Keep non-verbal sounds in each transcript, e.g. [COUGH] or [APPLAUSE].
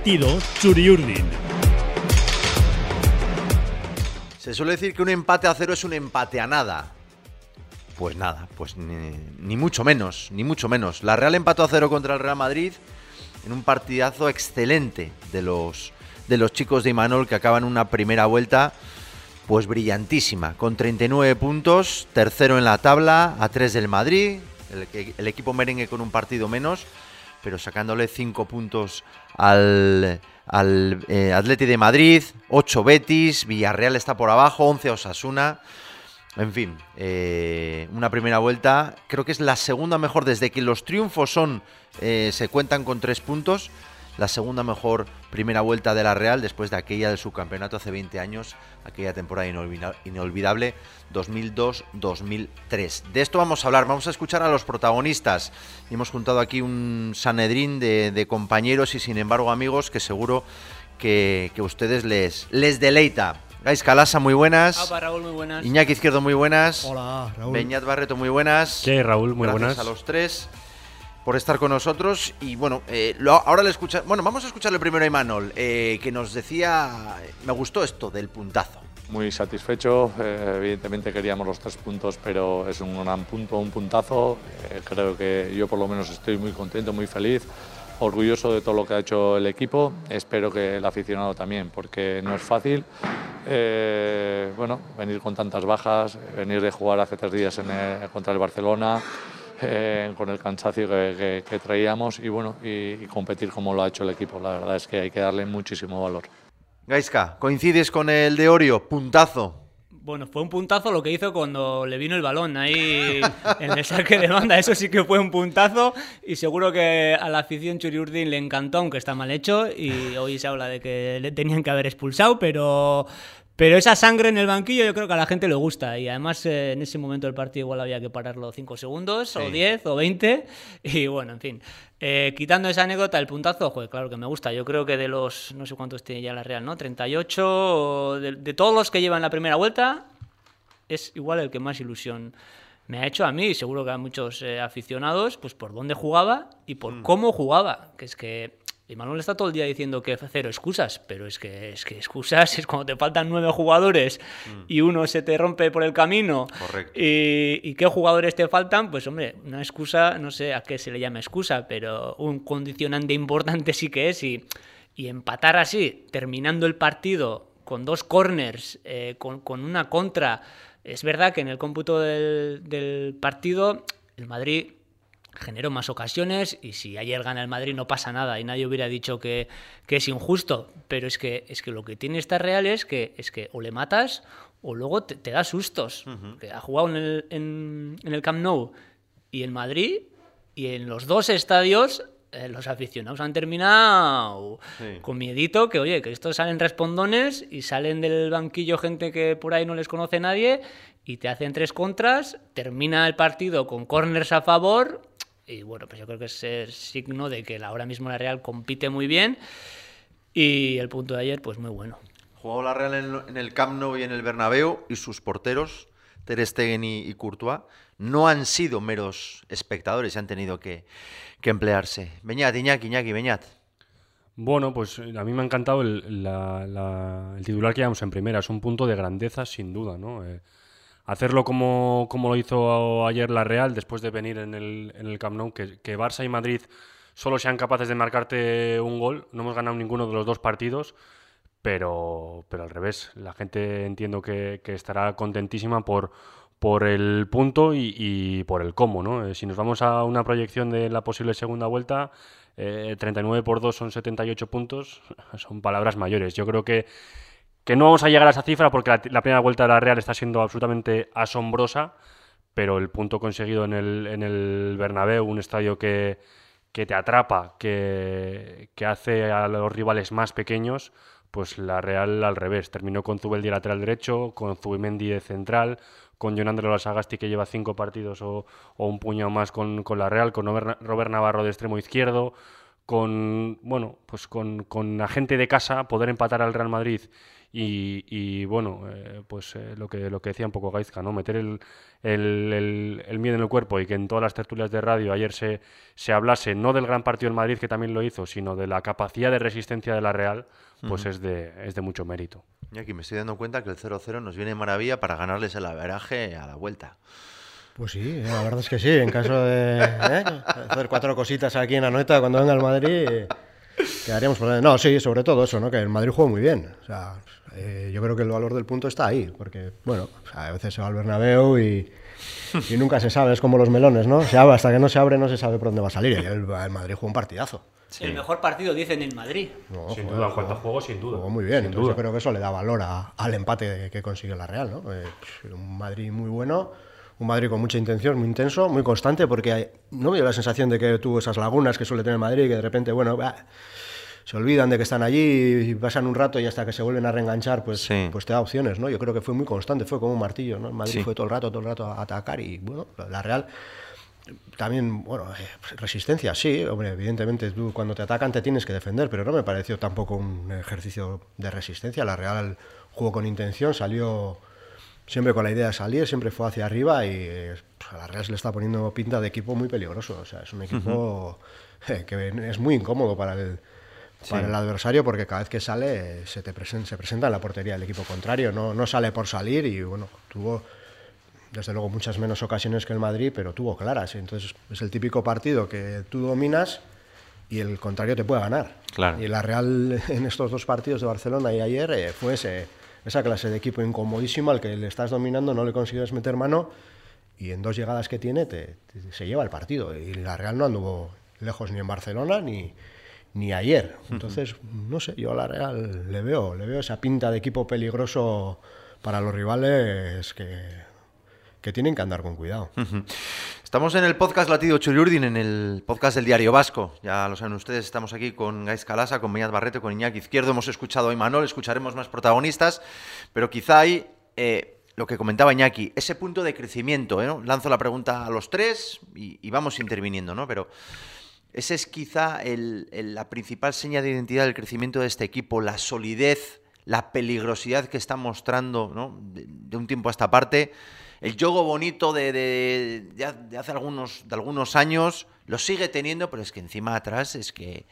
partido. Se suele decir que un empate a cero es un empate a nada. Pues nada, pues ni, mucho menos, ni mucho menos. La Real empató a cero contra el Real Madrid en un partidazo excelente de los, de los chicos de Imanol que acaban una primera vuelta pues brillantísima, con 39 puntos, tercero en la tabla, a 3 del Madrid, el equipo merengue con un partido menos, pero sacándole 5 puntos al, al eh, Atleti de Madrid, 8 Betis, Villarreal está por abajo, 11 Osasuna. En fin, eh, una primera vuelta, creo que es la segunda mejor desde que los triunfos son eh, se cuentan con 3 puntos. La segunda mejor primera vuelta de la Real después de aquella del subcampeonato hace 20 años, aquella temporada inolvidable 2002-2003. De esto vamos a hablar, vamos a escuchar a los protagonistas. Hemos juntado aquí un sanedrín de, de compañeros y sin embargo amigos que seguro que, que ustedes les, les deleita. Gais Calasa, muy buenas. Opa, Raúl, muy buenas. Iñaki Izquierdo, muy buenas. Hola, Raúl. Beñat Barreto, muy buenas. ¿Qué, Raúl? Muy Gracias buenas. a los tres por estar con nosotros. Y bueno, eh, ahora le escucha. Bueno, vamos a escucharle primero a Imanol, eh, que nos decía. Me gustó esto del puntazo. Muy satisfecho, eh, evidentemente queríamos los tres puntos, pero es un gran punto, un puntazo. Creo que yo por lo menos estoy muy contento, muy feliz, orgulloso de todo lo que ha hecho el equipo. Espero que el aficionado también, porque no es fácil. Bueno, venir con tantas bajas, venir de jugar hace tres días en contra el Barcelona. Eh, con el cansancio que, que- que traíamos y bueno y, y competir como lo ha hecho el equipo la verdad es que hay que darle muchísimo valor Gaiska, ¿coincides con el de Orio? Puntazo. Bueno, fue un puntazo lo que hizo cuando le vino el balón ahí [LAUGHS] en el saque de banda. Eso sí que fue un puntazo y seguro que a la afición Churiurdin le encantó, aunque está mal hecho. Y hoy se habla de que le tenían que haber expulsado, pero, pero esa sangre en el banquillo yo creo que a la gente le gusta. Y además eh, en ese momento del partido igual había que pararlo 5 segundos, o Sí. 10, o 20. [LAUGHS] Y bueno, en fin. Eh, quitando esa anécdota, el puntazo, joder, claro que me gusta. Yo creo que de los, no sé cuántos tiene ya la Real, ¿no? 38, o de, de todos los que llevan la primera vuelta, es igual el que más ilusión me ha hecho a mí y seguro que a muchos eh, aficionados, pues por dónde jugaba y por cómo jugaba. Que es que Manuel está todo el día diciendo que cero excusas, pero es que, es que excusas es cuando te faltan nueve jugadores y uno se te rompe por el camino. Correcto. Y, y qué jugadores te faltan? Pues hombre, una excusa, no sé a qué se le llama excusa, pero un condicionante importante sí que es. Y, y empatar así, terminando el partido con dos corners, eh, con, con una contra. Es verdad que en el cómputo del, del partido el Madrid generó más ocasiones y si ayer gana el Madrid no pasa nada y nadie hubiera dicho que, que es injusto, pero es que, es que lo que tiene esta Real es que, es que o le matas o luego te, te da sustos. Que Ha jugado en el, en, en el Camp Nou y en Madrid y en los dos estadios eh, los aficionados han terminado Sí. con miedito que, oye, que estos salen respondones y salen del banquillo gente que por ahí no les conoce nadie y te hacen tres contras, termina el partido con corners a favor y bueno, pues yo creo que es el signo de que ahora mismo la Real compite muy bien y el punto de ayer pues muy bueno. Jugó la Real en, el Camp Nou y en el Bernabéu y sus porteros, Ter Stegen y, Courtois, no han sido meros espectadores y han tenido que, que emplearse. Beñat, Iñaki, Iñaki, Beñat. Bueno, pues a mí me ha encantado el, la- la- el titular que llevamos en primera. Es un punto de grandeza, sin duda, ¿no? Eh, hacerlo como, como lo hizo ayer la Real, después de venir en el, en el Camp Nou, que, Barça y Madrid solo sean capaces de marcarte un gol. No hemos ganado ninguno de los dos partidos, pero, pero al revés. La gente entiendo que, estará contentísima por, por el punto y, y por el cómo, ¿no? Eh, si nos vamos a una proyección de la posible segunda vuelta, eh, 39 por 2 son 78 puntos, [LAUGHS] son palabras mayores. Yo creo que, que no vamos a llegar a esa cifra porque la, primera vuelta de la Real está siendo absolutamente asombrosa, pero el punto conseguido en el, en el Bernabéu, un estadio que, que te atrapa, que, que hace a los rivales más pequeños, pues la Real al revés. Terminó con Zubeldi lateral derecho, con Zubimendi de central, con Jonandro Lasagasti que lleva cinco partidos o, o un puño más con, con la Real, con Robert Navarro de extremo izquierdo, con, bueno, pues con, con gente de casa poder empatar al Real Madrid y, bueno, eh, pues eh, lo, que, lo que decía un poco Gaizka, ¿no? Meter el, el, el, miedo en el cuerpo y que en todas las tertulias de radio ayer se, se hablase no del gran partido del Madrid, que también lo hizo, sino de la capacidad de resistencia de la Real, pues es, de, es de mucho mérito. Y aquí me estoy dando cuenta que el 0-0 nos viene maravilla para ganarles el averaje a la vuelta. Pues sí, la verdad es que sí. En caso de ¿eh? hacer cuatro cositas aquí en Anoeta cuando venga el Madrid, quedaríamos por... No, sí, sobre todo eso, ¿no? Que el Madrid jugó muy bien. O sea, eh, yo creo que el valor del punto está ahí, porque, bueno, a veces se va al Bernabéu y, y nunca se sabe, es como los melones, ¿no? Se abre, hasta que no se abre no se sabe por dónde va a salir. Y el, Madrid jugó un partidazo. El mejor partido, dicen, en Madrid. sin duda, en cuanto a juego, sin duda. Jugó muy bien, entonces yo creo que eso le da valor al empate que consiguió la Real, ¿no? Eh, pues, un Madrid muy bueno, un Madrid con mucha intención, muy intenso, muy constante, porque no me dio la sensación de que tuvo esas lagunas que suele tener Madrid, que de repente, bueno, se olvidan de que están allí y pasan un rato y hasta que se vuelven a reenganchar, pues, pues te da opciones, ¿no? Yo creo que fue muy constante, fue como un martillo, ¿no? Madrid fue todo el rato, todo el rato a atacar y, bueno, la Real también, bueno, eh, resistencia, sí, hombre, evidentemente tú cuando te atacan te tienes que defender, pero no me pareció tampoco un ejercicio de resistencia. La Real jugó con intención, salió siempre con la idea de salir, siempre fue hacia arriba y pues, a la Real se le está poniendo pinta de equipo muy peligroso. O sea, es un equipo [LAUGHS] que es muy incómodo para el, para el adversario porque cada vez que sale se, te se presenta en la portería del equipo contrario, no, no sale por salir y bueno, tuvo desde luego muchas menos ocasiones que el Madrid, pero tuvo claras. Entonces es el típico partido que tú dominas y el contrario te puede ganar. Claro. Y la Real en estos dos partidos de Barcelona y ayer eh, fue esa clase de equipo incomodísimo al que le estás dominando, no le consigues meter mano y en dos llegadas que tiene te, se lleva el partido. Y la Real no anduvo lejos ni en Barcelona ni, ni ayer. Entonces, no sé, yo a la Real le veo, le veo esa pinta de equipo peligroso para los rivales que, que tienen que andar con cuidado. Estamos en el podcast Latido Chuyurdin, en el podcast del Diario Vasco. Ya lo saben ustedes, estamos aquí con Gais Calasa, con Meñat Barreto, con Iñaki Izquierdo. Hemos escuchado a Imanol, escucharemos más protagonistas, pero quizá hay eh, lo que comentaba Iñaki, ese punto de crecimiento. ¿eh? Lanzo la pregunta a los tres y, vamos interviniendo, ¿no? Pero ese es quizá la principal seña de identidad del crecimiento de este equipo, la solidez, la peligrosidad que está mostrando de, un tiempo a esta parte. El juego bonito de, hace algunos, de algunos años lo sigue teniendo, pero es que encima atrás es que,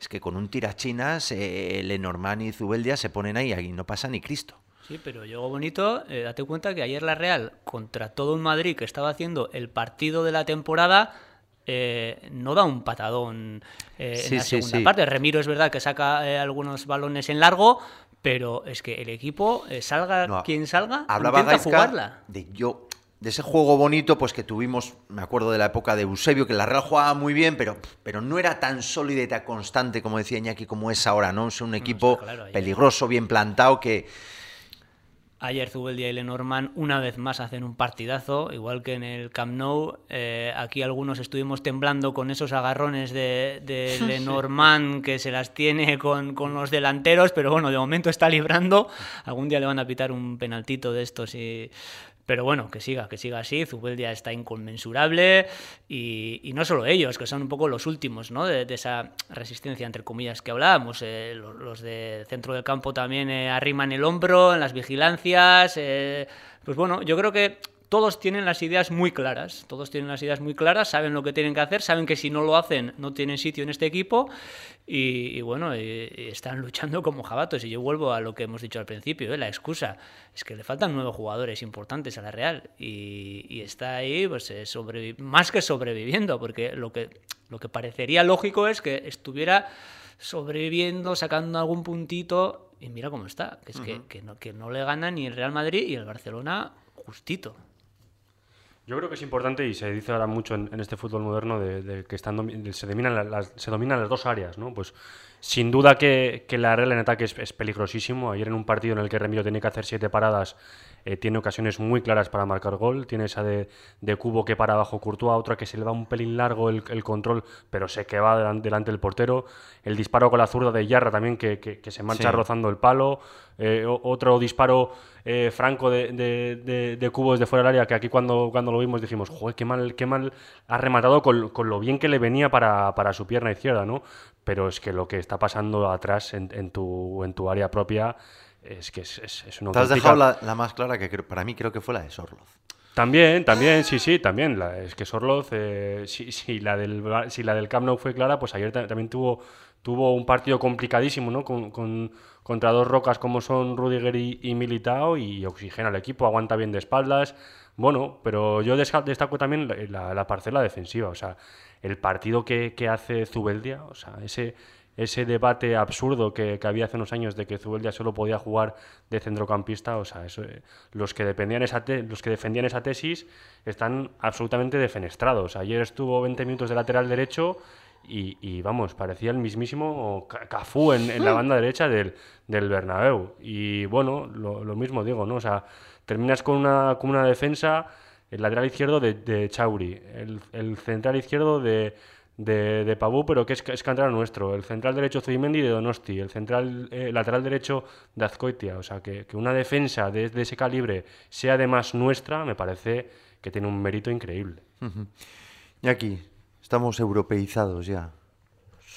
es que con un tirachinas eh, Lenormand y Zubeldia se ponen ahí y no pasa ni Cristo. Sí, pero juego bonito, eh, date cuenta que ayer la Real, contra todo un Madrid que estaba haciendo el partido de la temporada, eh, no da un patadón eh, en la segunda parte. Remiro es verdad que saca eh, algunos balones en largo, pero es que el equipo, salga quien salga, hablaba intenta jugarla. De yo de ese juego bonito pues que tuvimos, me acuerdo de la época de Eusebio, que la Real jugaba muy bien, pero, pero no era tan sólida y tan constante como decía Iñaki como es ahora, ¿no? Es un equipo peligroso, bien plantado, que, Ayer Zubeldia y Lenormand una vez más hacen un partidazo, igual que en el Camp Nou. Eh, aquí algunos estuvimos temblando con esos agarrones de, de [LAUGHS] Lenormand que se las tiene con, con, los delanteros, pero bueno, de momento está librando. Algún día le van a pitar un penaltito de estos y pero bueno, que siga, que siga así. Zubeldia está inconmensurable y, no solo ellos, que son un poco los últimos ¿no? de, esa resistencia, entre comillas, que hablábamos. Eh, los, de centro del campo también eh, arriman el hombro en las vigilancias. Eh, pues bueno, yo creo que todos tienen las ideas muy claras, todos tienen las ideas muy claras, saben lo que tienen que hacer, saben que si no lo hacen no tienen sitio en este equipo y, bueno, están luchando como jabatos. Y yo vuelvo a lo que hemos dicho al principio, ¿eh? la excusa es que le faltan nueve jugadores importantes a la Real y, está ahí pues eh, más que sobreviviendo, porque lo que, lo que parecería lógico es que estuviera sobreviviendo, sacando algún puntito y mira cómo está, que es que, que, no, que no le gana ni el Real Madrid y el Barcelona justito. Yo creo que es importante y se dice ahora mucho en, este fútbol moderno de, que están, se, dominan las, dos áreas, ¿no? Pues sin duda que, la Real en ataque es, peligrosísimo. Ayer en un partido en el que Remiro tiene que hacer siete paradas, eh, tiene ocasiones muy claras para marcar gol. Tiene esa de, Cubo que para abajo Courtois, otra que se le va un pelín largo el, control, pero se que va delante, del portero. El disparo con la zurda de Yarra también que, se mancha rozando el palo. Eh, otro disparo eh, franco de, de, de, Cubo desde fuera del área que aquí cuando, cuando lo vimos dijimos, joder, qué mal, qué mal ha rematado con, con lo bien que le venía para, para su pierna izquierda, ¿no? pero es que lo que está pasando atrás en, en tu, en tu área propia es que es, es, es una Te has auténtica- dejado la, la más clara que creo- para mí creo que fue la de Sorloz. También, también, sí, sí, también. La- es que Sorloz, eh, si, si la del, si la del Camp Nou fue clara, pues ayer ta- también tuvo, tuvo un partido complicadísimo, ¿no? Con, con- contra dos rocas como son Rudiger y, y Militao y oxigena al equipo, aguanta bien de espaldas. Bueno, pero yo destaco también la, la- la parcela defensiva, o sea, el partido que, que hace Zubeldia, o sea, ese, ese debate absurdo que, que había hace unos años de que Zubeldia solo podía jugar de centrocampista, o sea, eso, eh, los, que dependían esa te- los que defendían esa tesis están absolutamente defenestrados. Ayer estuvo 20 minutos de lateral derecho y, y, vamos, parecía el mismísimo Ca- Cafú en, en la banda derecha del, del Bernabéu. Y bueno, lo, lo mismo digo, ¿no? O sea, terminas con una, con una defensa, el lateral izquierdo de, de Chauri, el, el central izquierdo de, de, de Pabú, pero que es, es nuestro, el central derecho Zubimendi de Donosti, el central eh, lateral derecho de Azcoitia. O sea, que, que una defensa de, de ese calibre sea además nuestra, me parece que tiene un mérito increíble. Y aquí, estamos europeizados ya.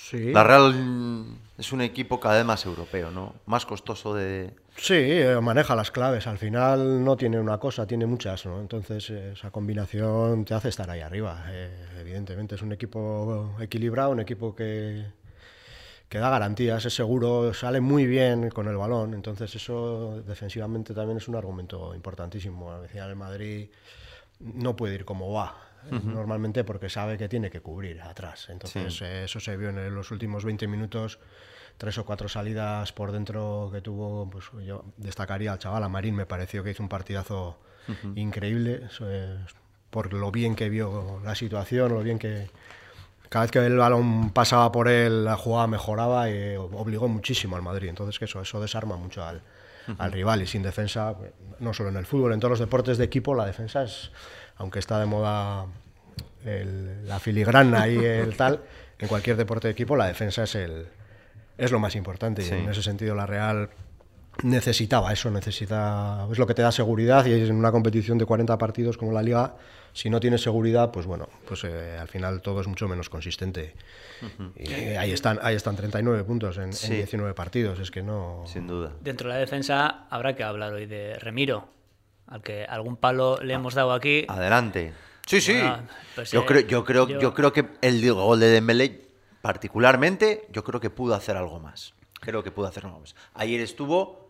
Sí. La Real es un equipo cada vez más europeo, ¿no? Más costoso de... Sí, eh, maneja las claves. Al final no tiene una cosa, tiene muchas, ¿no? Entonces eh, esa combinación te hace estar ahí arriba. eh, evidentemente es un equipo equilibrado, un equipo que, que da garantías, es seguro, sale muy bien con el balón. Entonces eso defensivamente también es un argumento importantísimo. Al final el Madrid no puede ir como va. Eh, Normalmente porque sabe que tiene que cubrir atrás. Entonces eh, eso se vio en los últimos 20 minutos tres o cuatro salidas por dentro que tuvo, pues yo destacaría al chaval, a Marín me pareció que hizo un partidazo increíble, es por lo bien que vio la situación, lo bien que cada vez que el balón pasaba por él, la jugada mejoraba y obligó muchísimo al Madrid. Entonces que eso, eso desarma mucho al, al rival. Y sin defensa, no solo en el fútbol, en todos los deportes de equipo, la defensa es, aunque está de moda el- la filigrana y el [LAUGHS] tal, en cualquier deporte de equipo la defensa es el es lo más importante y en ese sentido la Real necesitaba eso, necesita es lo que te da seguridad y en una competición de 40 partidos como la Liga, si no tienes seguridad, pues bueno, pues eh, al final todo es mucho menos consistente. Y ahí están, ahí están 39 puntos en, en Sí. 19 partidos, es que no Sin duda. Dentro de la defensa habrá que hablar hoy de Remiro, al que algún palo le hemos dado aquí. Adelante. Sí, sí. Bueno, pues, yo, eh, creo, yo, creo, yo- yo creo que el gol de Dembélé, particularmente, yo creo que pudo hacer algo más. Creo que pudo hacer algo más. Ayer estuvo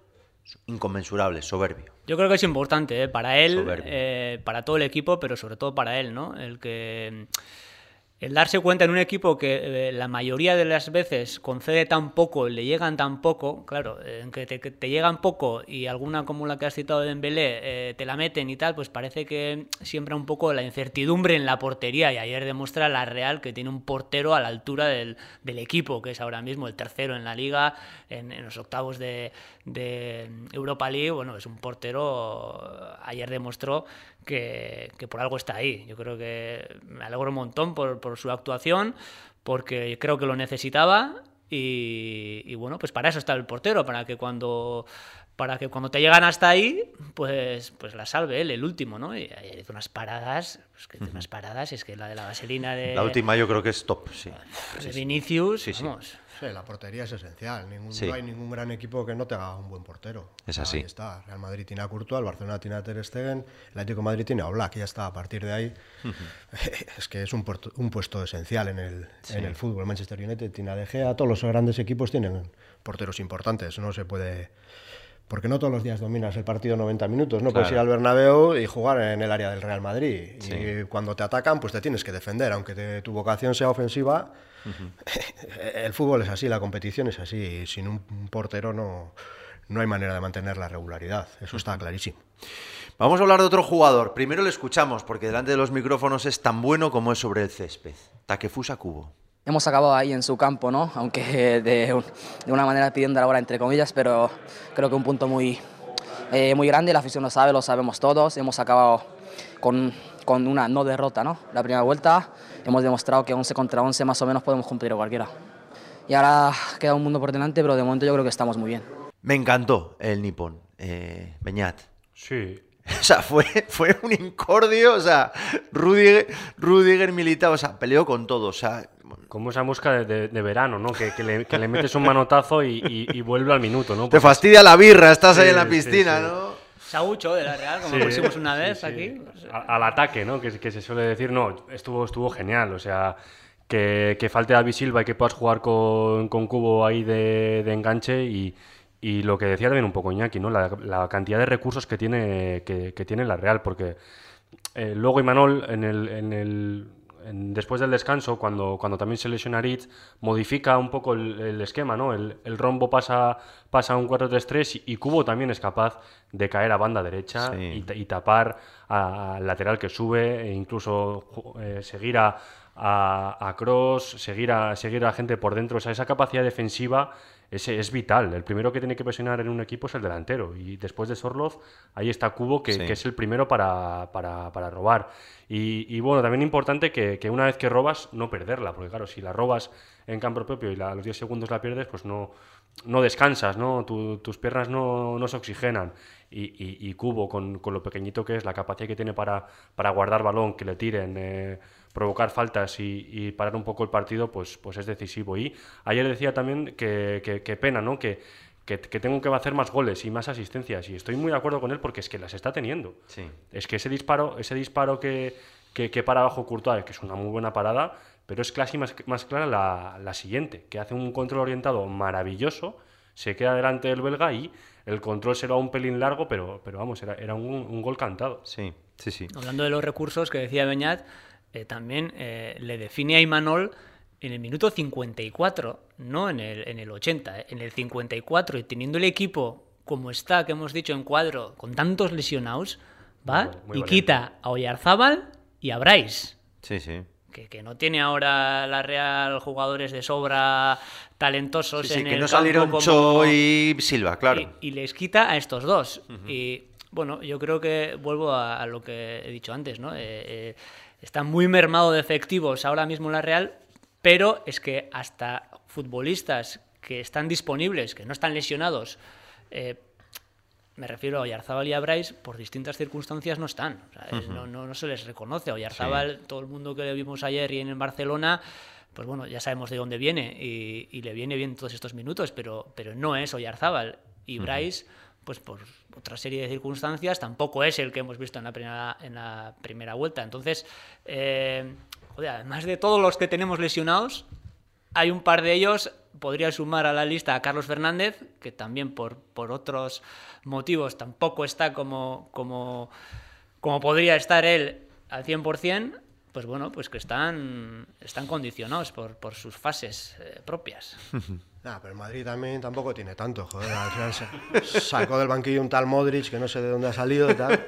inconmensurable, soberbio. Yo creo que es importante ¿eh? para él, eh, para todo el equipo, pero sobre todo para él, ¿no? El que el darse cuenta en un equipo que eh, la mayoría de las veces concede tan poco, le llegan tan poco, claro, eh, que te, que llegan poco y alguna como la que has citado de Dembélé eh, te la meten y tal, pues parece que siembra un poco la incertidumbre en la portería y ayer demuestra la Real que tiene un portero a la altura del, del equipo, que es ahora mismo el tercero en la liga, en, los octavos de, de Europa League, bueno, es un portero, ayer demostró que, por algo está ahí. Yo creo que me alegro un montón por, su actuación, porque creo que lo necesitaba y bueno, pues para eso está el portero, para que cuando para que cuando te llegan hasta ahí, pues, pues la salve él, el último, ¿no? Y hizo unas paradas, pues que unas paradas, es que la de la vaselina de, La última yo creo que es top, sí. de Vinicius, Sí, sí. vamos. Sí, la portería es esencial. Ningún- Sí. No hay ningún gran equipo que no tenga un buen portero. Es Ahí así. está. Real Madrid tiene a Courtois, el Barcelona tiene a Ter Stegen, el Atlético de Madrid tiene a Oblak. Ya está. A partir de ahí [LAUGHS] es que es un, puerto- un puesto esencial en el, en el fútbol. El Manchester United tiene a De Gea. Todos los grandes equipos tienen porteros importantes. No se puede... Porque no todos los días dominas el partido 90 minutos. No puedes ir al Bernabéu y jugar en el área del Real Madrid. Y cuando te atacan, pues te tienes que defender. Aunque te- tu vocación sea ofensiva, [LAUGHS] el fútbol es así, la competición es así. y sin un, un portero no, no hay manera de mantener la regularidad. Eso está clarísimo. Vamos a hablar de otro jugador. Primero le escuchamos, porque delante de los micrófonos es tan bueno como es sobre el césped. Takefusa Kubo. Hemos acabado ahí en su campo, ¿no? Aunque [LAUGHS] de, un- de una manera pidiendo la hora entre comillas, pero creo que un punto muy, eh, muy grande, la afición lo sabe, lo sabemos todos. Hemos acabado con, con una no derrota, ¿no? La primera vuelta hemos demostrado que 11 contra 11 más o menos podemos cumplir a cualquiera. Y ahora queda un mundo por delante, pero de momento yo creo que estamos muy bien. Me encantó el nipón, eh, Beñat. Sí, [LAUGHS] O sea, fue, fue un incordio, o sea, Rudiger, Rudiger o sea, peleó con todo, o sea, como esa mosca de, de- de verano, ¿no? Que, que le, que le metes un manotazo y, y- y vuelve al minuto, ¿no? Te fastidia la birra, estás ahí Sí, en la sí, piscina, sí. ¿no? Saucho de la Real, como Sí, pusimos una sí, vez sí. aquí. A- al ataque, ¿no? Que, que se suele decir, no, estuvo, estuvo genial. O sea, que, que falte David Silva y que puedas jugar con, con Cubo ahí de, de enganche y, y lo que decía también un poco Iñaki, ¿no? La, la cantidad de recursos que tiene, que, que tiene la Real, porque eh, luego Imanol en el, en el- después del descanso, cuando, cuando también se lesiona Ritz, modifica un poco el, el esquema, ¿no? El, el rombo pasa, pasa a un 4-3-3 y, y Cubo también es capaz de caer a banda derecha Sí. y, ta- y tapar al lateral que sube e incluso eh, seguir a, a, a Cross, seguir a, seguir a gente por dentro. O sea, esa capacidad defensiva es, es vital. El primero que tiene que presionar en un equipo es el delantero. Y después de Sorloz, ahí está Cubo, que, Sí. que es el primero para, para- para robar. Y, y, bueno, también importante que, que una vez que robas, no perderla. Porque claro, si la robas en campo propio y la- a los 10 segundos la pierdes, pues no, no descansas, ¿no? Tu- tus piernas no, no se oxigenan. Y, y- y Cubo, con, con lo pequeñito que es, la capacidad que tiene para, para guardar balón, que le tiren, eh, provocar faltas y, y parar un poco el partido, pues, pues es decisivo. Y ayer decía también que, que- que pena, ¿no? Que, que, que tengo que hacer más goles y más asistencias. Y estoy muy de acuerdo con él porque es que las está teniendo. Sí. Es que ese disparo, ese disparo que, que, que para abajo Courtois, que es una muy buena parada, pero es casi más, más clara la, la siguiente, que hace un control orientado maravilloso, se queda delante del belga y el control será un pelín largo, pero, pero vamos, era, era un, un gol cantado. Sí, sí, sí. Hablando de los recursos que decía Beñat, eh, también eh, le define a Imanol en el minuto 54, no en el, en el 80, eh, en el 54, y teniendo el equipo como está, que hemos dicho en cuadro, con tantos lesionados, va Muy vale- muy y valiente. quita a Oyarzábal y a Bryce. Sí, sí. Que, que no tiene ahora la Real jugadores de sobra talentosos Sí, sí, en que el no campo salieron como- Cho y Silva, claro. y, y les quita a estos dos. Y bueno, yo creo que vuelvo a, a lo que he dicho antes, ¿no? Eh, eh, está muy mermado de efectivos ahora mismo la Real, pero es que hasta futbolistas que están disponibles, que no están lesionados, eh, me refiero a Oyarzábal y a Bryce, por distintas circunstancias no están. O sea, eh, no, no- no se les reconoce. Oyarzábal, todo el mundo que le vimos ayer y en Barcelona, pues bueno, ya sabemos de dónde viene y, y le viene bien todos estos minutos, pero, pero no es Oyarzábal. Y Bryce, pues por otra serie de circunstancias, tampoco es el que hemos visto en la primera, en la primera vuelta. Entonces, eh, además de todos los que tenemos lesionados, hay un par de ellos, podría sumar a la lista a Carlos Fernández, que también por, por otros motivos tampoco está como, como, como podría estar él al 100%, pues bueno, pues que están, están condicionados por, por sus fases eh, propias. [LAUGHS] Nah, pero el Madrid también tampoco tiene tanto, joder. Al final se- [LAUGHS] sacó del banquillo un tal Modric que no sé de dónde ha salido y tal.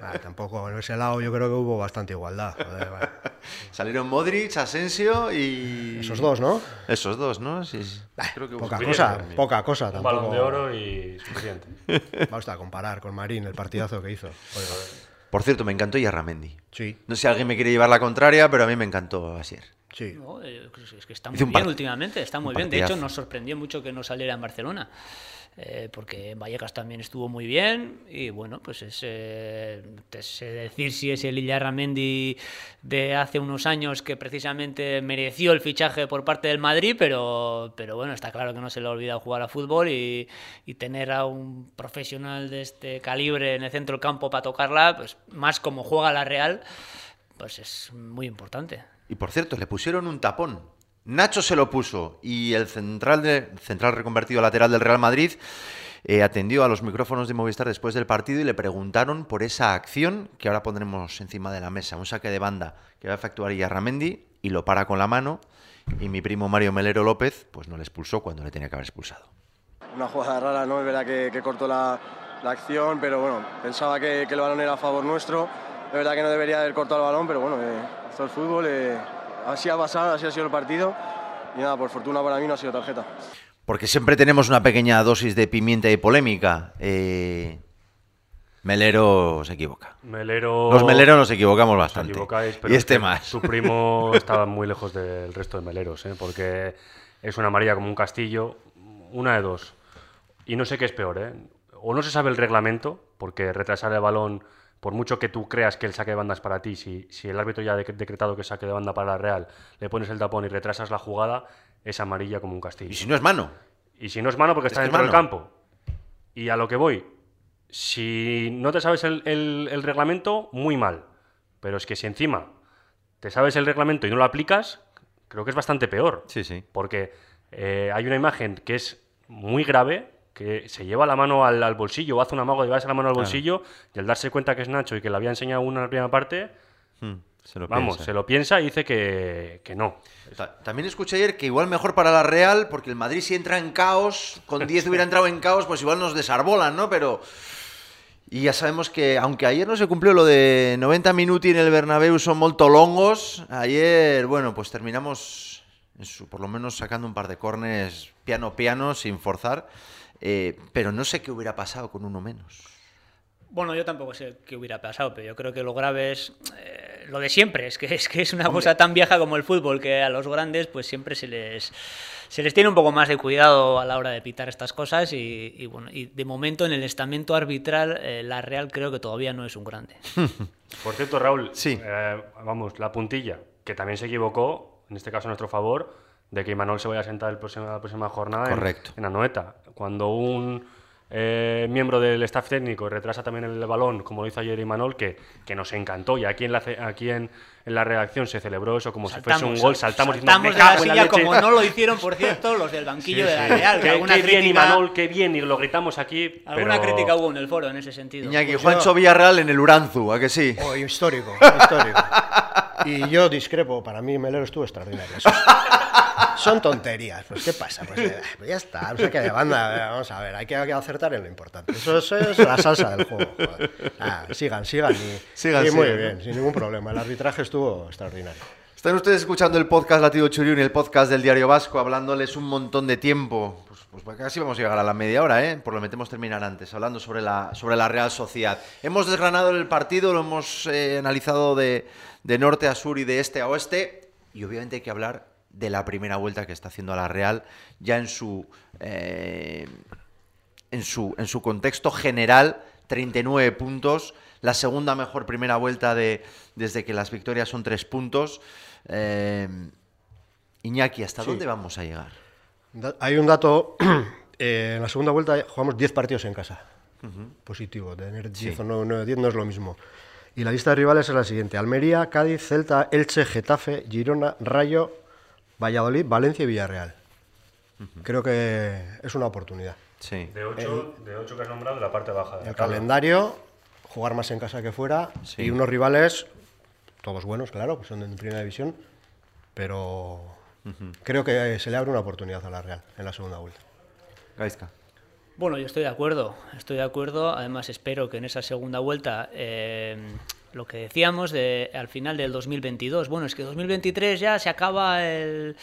Ah, tampoco, en ese lado yo creo que hubo bastante igualdad. joder, vale. [LAUGHS] Salieron Modric, Asensio y... Esos dos, ¿no? Esos dos, ¿no? Sí, sí. Creo que Poca cosa, poca cosa Un tampoco. balón de oro y suficiente. Vamos a comparar con Marín el partidazo que hizo. Joder, Por cierto, me encantó Yarramendi. Sí, No sé si alguien me quiere llevar la contraria, pero a mí me encantó ayer. sí. No, eh, es que está muy bien últimamente, está muy bien. De hecho, nos sorprendió mucho que no saliera en Barcelona. Eh, porque en Vallecas también estuvo muy bien y bueno, pues es eh, decir si es el Illarramendi de hace unos años que precisamente mereció el fichaje por parte del Madrid, pero, pero bueno, está claro que no se le ha olvidado jugar a fútbol y, y tener a un profesional de este calibre en el centro del campo para tocarla, pues más como juega la Real, pues es muy importante. Y por cierto, le pusieron un tapón. Nacho se lo puso y el central, reconvertido lateral del Real Madrid eh, atendió a los micrófonos de Movistar después del partido y le preguntaron por esa acción que ahora pondremos encima de la mesa, un saque de banda que va a efectuar Yarramendi y lo para con la mano y mi primo Mario Melero López pues no le expulsó cuando le tenía que haber expulsado. Una jugada rara, ¿no? Es verdad que, que cortó la, acción, pero bueno, pensaba que, que el balón era a favor nuestro. Es verdad que no debería haber cortado el balón, pero bueno, eh, esto es fútbol. eh, así ha pasado, así ha sido el partido. Y nada, por fortuna para mí no ha sido tarjeta. Porque siempre tenemos una pequeña dosis de pimienta y polémica. Eh, Melero se equivoca. Melero. Los meleros nos equivocamos Os bastante. equivocáis, pero y es este que más. Su primo [LAUGHS] estaba muy lejos del resto de meleros, ¿eh? porque es una amarilla como un castillo, una de dos. Y no sé qué es peor, ¿eh? O no se sabe el reglamento, porque retrasar el balón por mucho que tú creas que el saque de banda es para ti, si, si el árbitro ya ha dec- decretado que saque de banda para la Real, le pones el tapón y retrasas la jugada, es amarilla como un castillo. Y si no es mano. Y si no es mano, porque Es está dentro del campo. Y a lo que voy, si no te sabes el, el- el reglamento, muy mal. Pero es que si encima te sabes el reglamento y no lo aplicas, creo que es bastante peor. Sí, sí. Porque eh, hay una imagen que es muy grave, que se lleva la mano al, al bolsillo, o hace un amago de llevarse la mano al bolsillo, y al darse cuenta que es Nacho y que le había enseñado una en la primera parte, Hmm, se lo vamos, piensa. se lo piensa y dice que, que no. Ta- También escuché ayer que igual mejor para la Real, porque el Madrid si entra en caos, con 10 hubiera entrado en caos, pues igual nos desarbolan, ¿no? Pero... Y ya sabemos que, aunque ayer no se cumplió lo de 90 minuti en el Bernabéu son molto longos, ayer, bueno, pues terminamos, por lo menos sacando un par de cornes piano piano, sin forzar, eh, pero no sé qué hubiera pasado con uno menos. Bueno, yo tampoco sé qué hubiera pasado, pero yo creo que lo grave es eh, lo de siempre. Es que, es que es una cosa tan vieja como el fútbol, que a los grandes pues siempre se les, se les tiene un poco más de cuidado a la hora de pitar estas cosas y, y, bueno, y de momento en el estamento arbitral eh, la Real creo que todavía no es un grande. [LAUGHS] Por cierto, Raúl, Sí. eh, vamos, la puntilla, que también se equivocó, en este caso a nuestro favor, de que Imanol se vaya a sentar el próximo- la próxima jornada en- Correcto. En, Anoeta. Cuando un eh, miembro del staff técnico retrasa también el balón, como lo hizo ayer Imanol, que, que nos encantó, y aquí en la, aquí en, en la redacción se celebró eso como si fuese un gol, saltamos, saltamos "Me de la en la silla leche". como no lo hicieron, por cierto, los del banquillo de la Real. Qué, alguna qué bien crítica, Imanol, qué bien, y lo gritamos aquí. alguna pero- crítica hubo en el foro en ese sentido. Iñaki Pues Juancho yo- Villarreal en el Uranzu, ¿a que sí? Oh, histórico, histórico. Y yo discrepo, para mí Melero estuvo extraordinario. Eso es- [LAUGHS] son tonterías, pues ¿qué pasa? Pues, eh, pues ya está, no sé qué de banda, eh, vamos a ver, hay que, acertar en lo importante. Eso, eso es la salsa del juego. joder. Ah, sigan, sigan y, Sigan, y muy sigan, bien, sin ningún problema. El arbitraje estuvo extraordinario. Están ustedes escuchando el podcast Latido Churiún, el podcast del Diario Vasco, hablándoles un montón de tiempo. Pues, pues casi vamos a llegar a la media hora, ¿eh? Por lo metemos terminar antes, hablando sobre la, sobre la Real Sociedad. Hemos desgranado el partido, lo hemos eh, analizado de, de norte a sur y de este a oeste. Y obviamente hay que hablar de la primera vuelta que está haciendo a la Real, ya en su, eh, en su, en su contexto general, 39 puntos. La segunda mejor primera vuelta de, desde que las victorias son tres puntos. Eh, Iñaki, ¿hasta Sí. dónde vamos a llegar? Hay un dato, [CLEARS THROAT] eh, en la segunda vuelta jugamos 10 partidos en casa. Positivo, tener 10 o 9, 10 no es lo mismo. Y la lista de rivales es la siguiente. Almería, Cádiz, Celta, Elche, Getafe, Girona, Rayo, Valladolid, Valencia y Villarreal. Creo que es una oportunidad. Sí. De ocho, de ocho que has nombrado, la parte baja. de El tabla. calendario, jugar más en casa que fuera Sí. y unos rivales, todos buenos, claro, que son de primera división, pero creo que se le abre una oportunidad a la Real en la segunda vuelta. Gaizka. Bueno, yo estoy de acuerdo, estoy de acuerdo. Además, espero que en esa segunda vuelta, eh, lo que decíamos de, al final del 2022, bueno, es que 2023 ya se acaba el-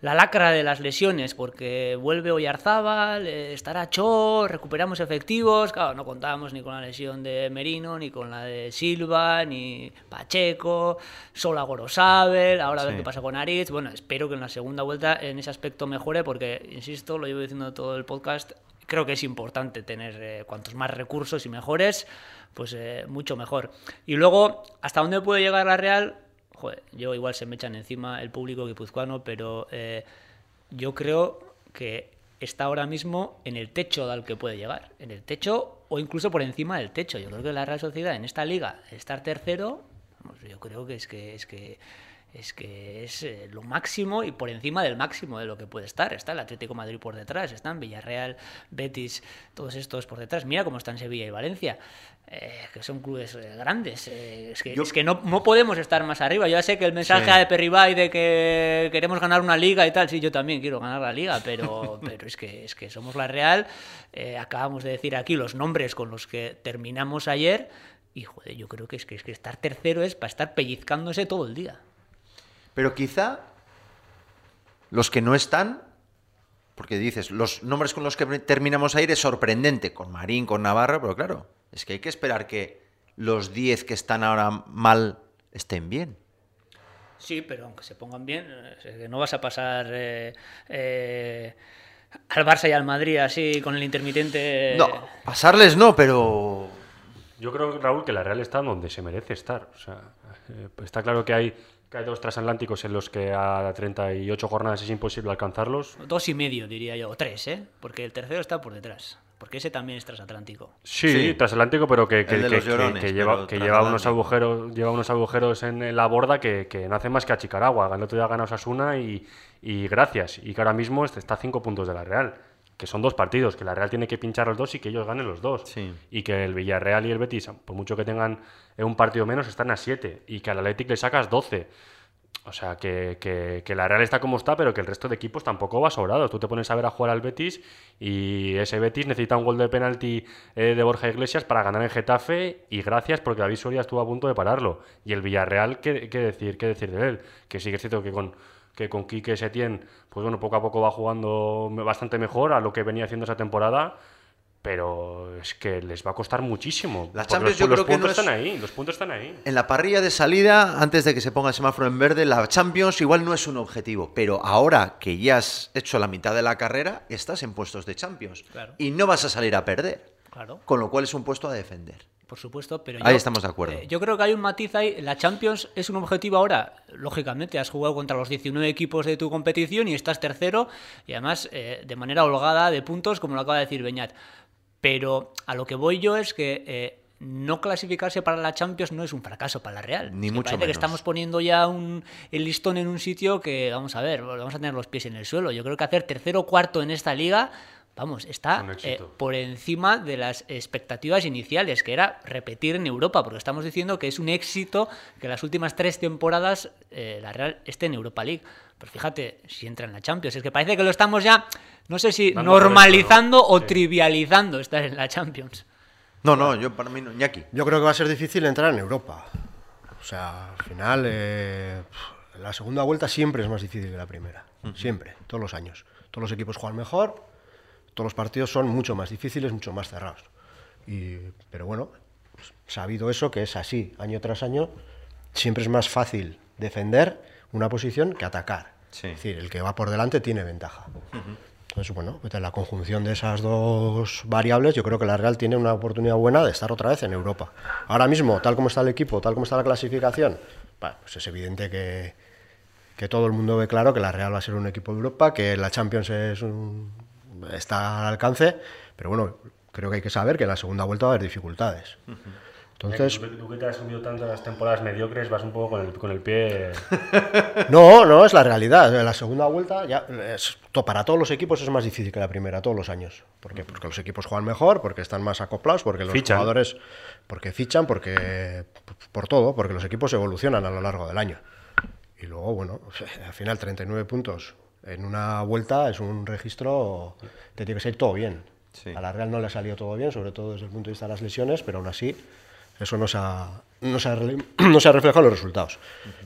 la lacra de las lesiones, porque vuelve Oyarzábal, eh, estará Cho, recuperamos efectivos. Claro, no contábamos ni con la lesión de Merino, ni con la de Silva, ni Pacheco, Sola Gorosabel, ahora a ver Sí. qué pasa con Aritz. Bueno, espero que en la segunda vuelta en ese aspecto mejore, porque, insisto, lo llevo diciendo todo el podcast, creo que es importante tener eh, cuantos más recursos y mejores, pues eh, mucho mejor. Y luego, ¿hasta dónde puede llegar la Real? Joder, yo igual se me echan encima el público guipuzcoano, pero eh, yo creo que está ahora mismo en el techo al que puede llegar. En el techo o incluso por encima del techo. Yo creo que la Real Sociedad en esta liga, estar tercero, vamos, yo creo que es que es que es que es eh, lo máximo y por encima del máximo de lo que puede estar. Está el Atlético Madrid por detrás, están Villarreal, Betis, todos estos por detrás. Mira cómo están Sevilla y Valencia, eh, que son clubes eh, grandes. eh, es que, Yo- es que no, no podemos estar más arriba. Yo ya sé que el mensaje Sí. de Perribay de que queremos ganar una liga y tal, sí, yo también quiero ganar la liga, pero, [LAUGHS] pero es, que, es que somos la Real. acabamos de decir aquí los nombres con los que terminamos ayer. Y joder, yo creo que es que, es que estar tercero es para estar pellizcándose todo el día. Pero quizá los que no están, porque dices, los nombres con los que terminamos ayer es sorprendente, con Marín, con Navarro, pero claro, es que hay que esperar que los 10 que están ahora mal estén bien. Sí, pero aunque se pongan bien, eh, no vas a pasar eh, eh, al Barça y al Madrid así con el intermitente. No, pasarles no, pero Yo creo, Raúl, que la Real está donde se merece estar. O sea, está claro que hay, que hay dos transatlánticos en los que a 38 jornadas es imposible alcanzarlos. Dos y medio, diría yo, o tres, ¿eh? Porque el tercero está por detrás. Porque ese también es transatlántico. Sí, Sí. transatlántico, pero que, que, que- que- llorones, que lleva, pero que lleva unos agujeros, lleva unos agujeros en la borda que, que no hace más que achicar agua. El otro día ganó Osasuna y, y gracias. Y que ahora mismo este- está a cinco puntos de la Real. Que son dos partidos, que la Real tiene que pinchar los dos y que ellos ganen los dos. Sí. Y que el Villarreal y el Betis, por mucho que tengan un partido menos, están a siete. Y que al Athletic le sacas 12. O sea, que, que- que la Real está como está, pero que el resto de equipos tampoco va sobrado. Tú te pones a ver a jugar al Betis y ese Betis necesita un gol de penalti eh, de Borja Iglesias para ganar en Getafe y gracias porque David Soria estuvo a punto de pararlo. Y el Villarreal, ¿qué, qué decir, qué decir de él? Que sí que es cierto que con, que con Quique Setién, pues bueno, poco a poco va jugando bastante mejor a lo que venía haciendo esa temporada. Pero es que les va a costar muchísimo. La porque Champions los, yo los creo que puntos no es- están ahí, los puntos están ahí. En la parrilla de salida, antes de que se ponga el semáforo en verde, la Champions igual no es un objetivo, pero ahora que ya has hecho la mitad de la carrera, estás en puestos de Champions Claro. y no vas a salir a perder, Claro. con lo cual es un puesto a defender. Por supuesto, pero Ahí yo- estamos de acuerdo. eh, yo creo que hay un matiz ahí. La Champions es un objetivo ahora. Lógicamente, has jugado contra los 19 equipos de tu competición y estás tercero, y además eh, de manera holgada de puntos, como lo acaba de decir Beñat. Pero a lo que voy yo es que eh, no clasificarse para la Champions no es un fracaso para la Real. Ni Es que mucho parece menos. que estamos poniendo ya un, el listón en un sitio que, vamos a ver, vamos a tener los pies en el suelo. Yo creo que hacer tercero o cuarto en esta liga. Vamos, está eh, por encima de las expectativas iniciales, que era repetir en Europa, porque estamos diciendo que es un éxito que las últimas tres temporadas eh, la Real esté en Europa League. Pero fíjate, si entra en la Champions, es que parece que lo estamos ya, no sé si Dando normalizando ¿no? o Sí. trivializando estar en la Champions. No, no, yo para mí no, Iñaki. Yo creo que va a ser difícil entrar en Europa. O sea, al final, eh, la segunda vuelta siempre es más difícil que la primera. Siempre, todos los años. Todos los equipos juegan mejor, todos los partidos son mucho más difíciles, mucho más cerrados. Y, pero bueno, pues, sabido eso, que es así, año tras año, siempre es más fácil defender una posición que atacar. Sí. Es decir, el que va por delante tiene ventaja. Entonces, bueno, pues, la conjunción de esas dos variables, yo creo que la Real tiene una oportunidad buena de estar otra vez en Europa. Ahora mismo, tal como está el equipo, tal como está la clasificación, pues es evidente que, que todo el mundo ve claro que la Real va a ser un equipo de Europa, que la Champions es un- está al alcance, pero bueno, creo que hay que saber que en la segunda vuelta va a haber dificultades. Entonces, tú, que- tú que te has subido tanto en las temporadas mediocres, vas un poco con el, con el pie. [LAUGHS] No, no, es la realidad. La segunda vuelta, ya, es- para todos los equipos es más difícil que la primera, todos los años. ¿Por qué? Porque los equipos juegan mejor, porque están más acoplados, porque los Fichan. jugadores, porque fichan, porque por todo, porque los equipos evolucionan a lo largo del año. Y luego, bueno, [LAUGHS] al final 39 puntos en una vuelta es un registro, te tiene que salir todo bien. Sí. A la Real no le ha salido todo bien, sobre todo desde el punto de vista de las lesiones, pero aún así eso no se ha, no se ha, [CLEARS THROAT] no se ha reflejado en los resultados.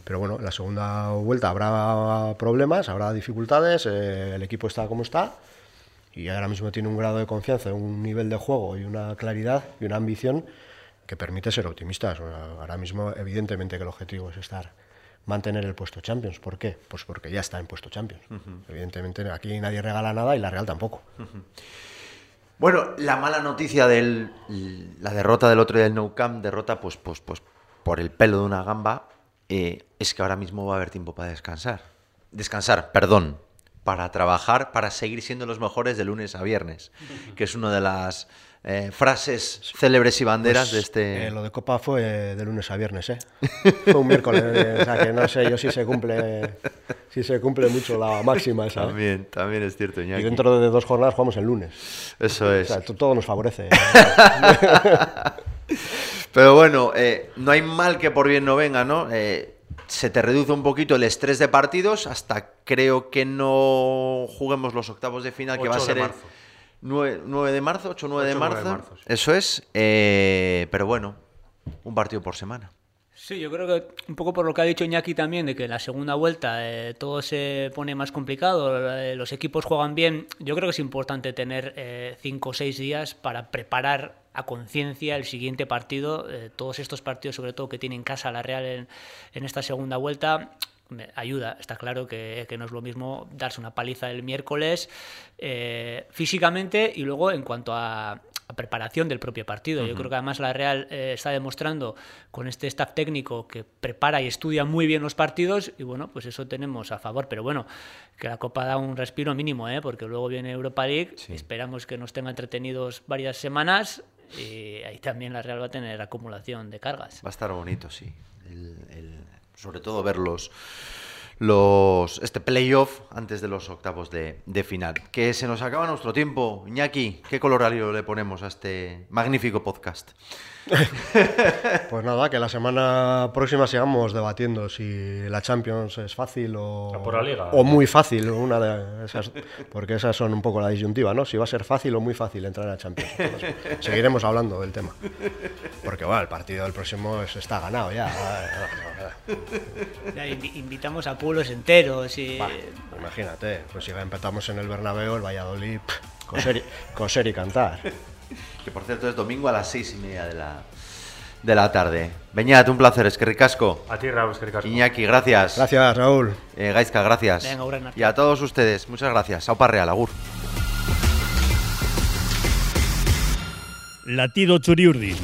Pero bueno, en la segunda vuelta habrá problemas, habrá dificultades, eh, el equipo está como está y ahora mismo tiene un grado de confianza, un nivel de juego y una claridad y una ambición que permite ser optimistas. Ahora mismo, evidentemente, que el objetivo es estar mantener el puesto Champions. ¿Por qué? Pues porque ya está en puesto Champions. Evidentemente, aquí nadie regala nada y la Real tampoco. Bueno, la mala noticia de la derrota del otro día del Nou Camp, derrota pues, pues, pues por el pelo de una gamba, eh, es que ahora mismo va a haber tiempo para descansar. Descansar, perdón, para trabajar, para seguir siendo los mejores de lunes a viernes, [LAUGHS] que es una de las eh, frases célebres y banderas Pues, de este... eh, lo de Copa fue de lunes a viernes, ¿eh? Fue un miércoles, eh, o sea que no sé yo si se cumple, si se cumple mucho la máxima esa. ¿eh? También, también es cierto, Y Iñaki. dentro de dos jornadas jugamos el lunes. Eso O es. sea, todo nos favorece. [LAUGHS] Pero bueno, eh, no hay mal que por bien no venga, ¿no? Eh, se te reduce un poquito el estrés de partidos hasta creo que no juguemos los octavos de final, que va a 8 de ser el. 9, 9 de marzo, 8 9 de 8 9 marzo. de marzo, sí. Eso es. eh, pero bueno, un partido por semana. Sí, yo creo que un poco por lo que ha dicho Iñaki también, de que en la segunda vuelta eh, todo se pone más complicado, eh, los equipos juegan bien, yo creo que es importante tener eh, cinco o seis días para preparar a conciencia el siguiente partido, eh, todos estos partidos sobre todo que tiene en casa la Real en, en esta segunda vuelta. Me ayuda, está claro que, que no es lo mismo darse una paliza el miércoles eh, físicamente y luego en cuanto a, a preparación del propio partido. Yo creo que además la Real eh, está demostrando con este staff técnico que prepara y estudia muy bien los partidos y bueno, pues eso tenemos a favor. Pero bueno, que la Copa da un respiro mínimo, ¿eh? porque luego viene Europa League, esperamos que nos tenga entretenidos varias semanas y ahí también la Real va a tener acumulación de cargas. Va a estar bonito, sí. El- el- sobre todo ver los, los, este playoff antes de los octavos de, de final. Que se nos acaba nuestro tiempo. Iñaki, ¿qué colorario le ponemos a este magnífico podcast? [LAUGHS] Pues nada, que la semana próxima sigamos debatiendo si la Champions es fácil o, A por la Liga. o muy fácil, una de esas, porque esas son un poco la disyuntiva, ¿no? Si va a ser fácil o muy fácil entrar en la Champions. Entonces, seguiremos hablando del tema. Porque bueno, el partido del próximo es- está ganado ya. Ya invi- invitamos a pueblos enteros y... Imagínate, pues si empezamos en el Bernabéu, el Valladolid, pff, coser y, coser y cantar. Que por cierto es domingo a las seis y media de la, de la tarde. Beñat, un placer, es que ricasco. A ti, Raúl, es que ricasco. Iñaki, gracias. Gracias, Raúl. Eh, Gaizka, gracias. Venga, y a todos ustedes, muchas gracias. Aupa Real, Agur. Latido Churiurdi.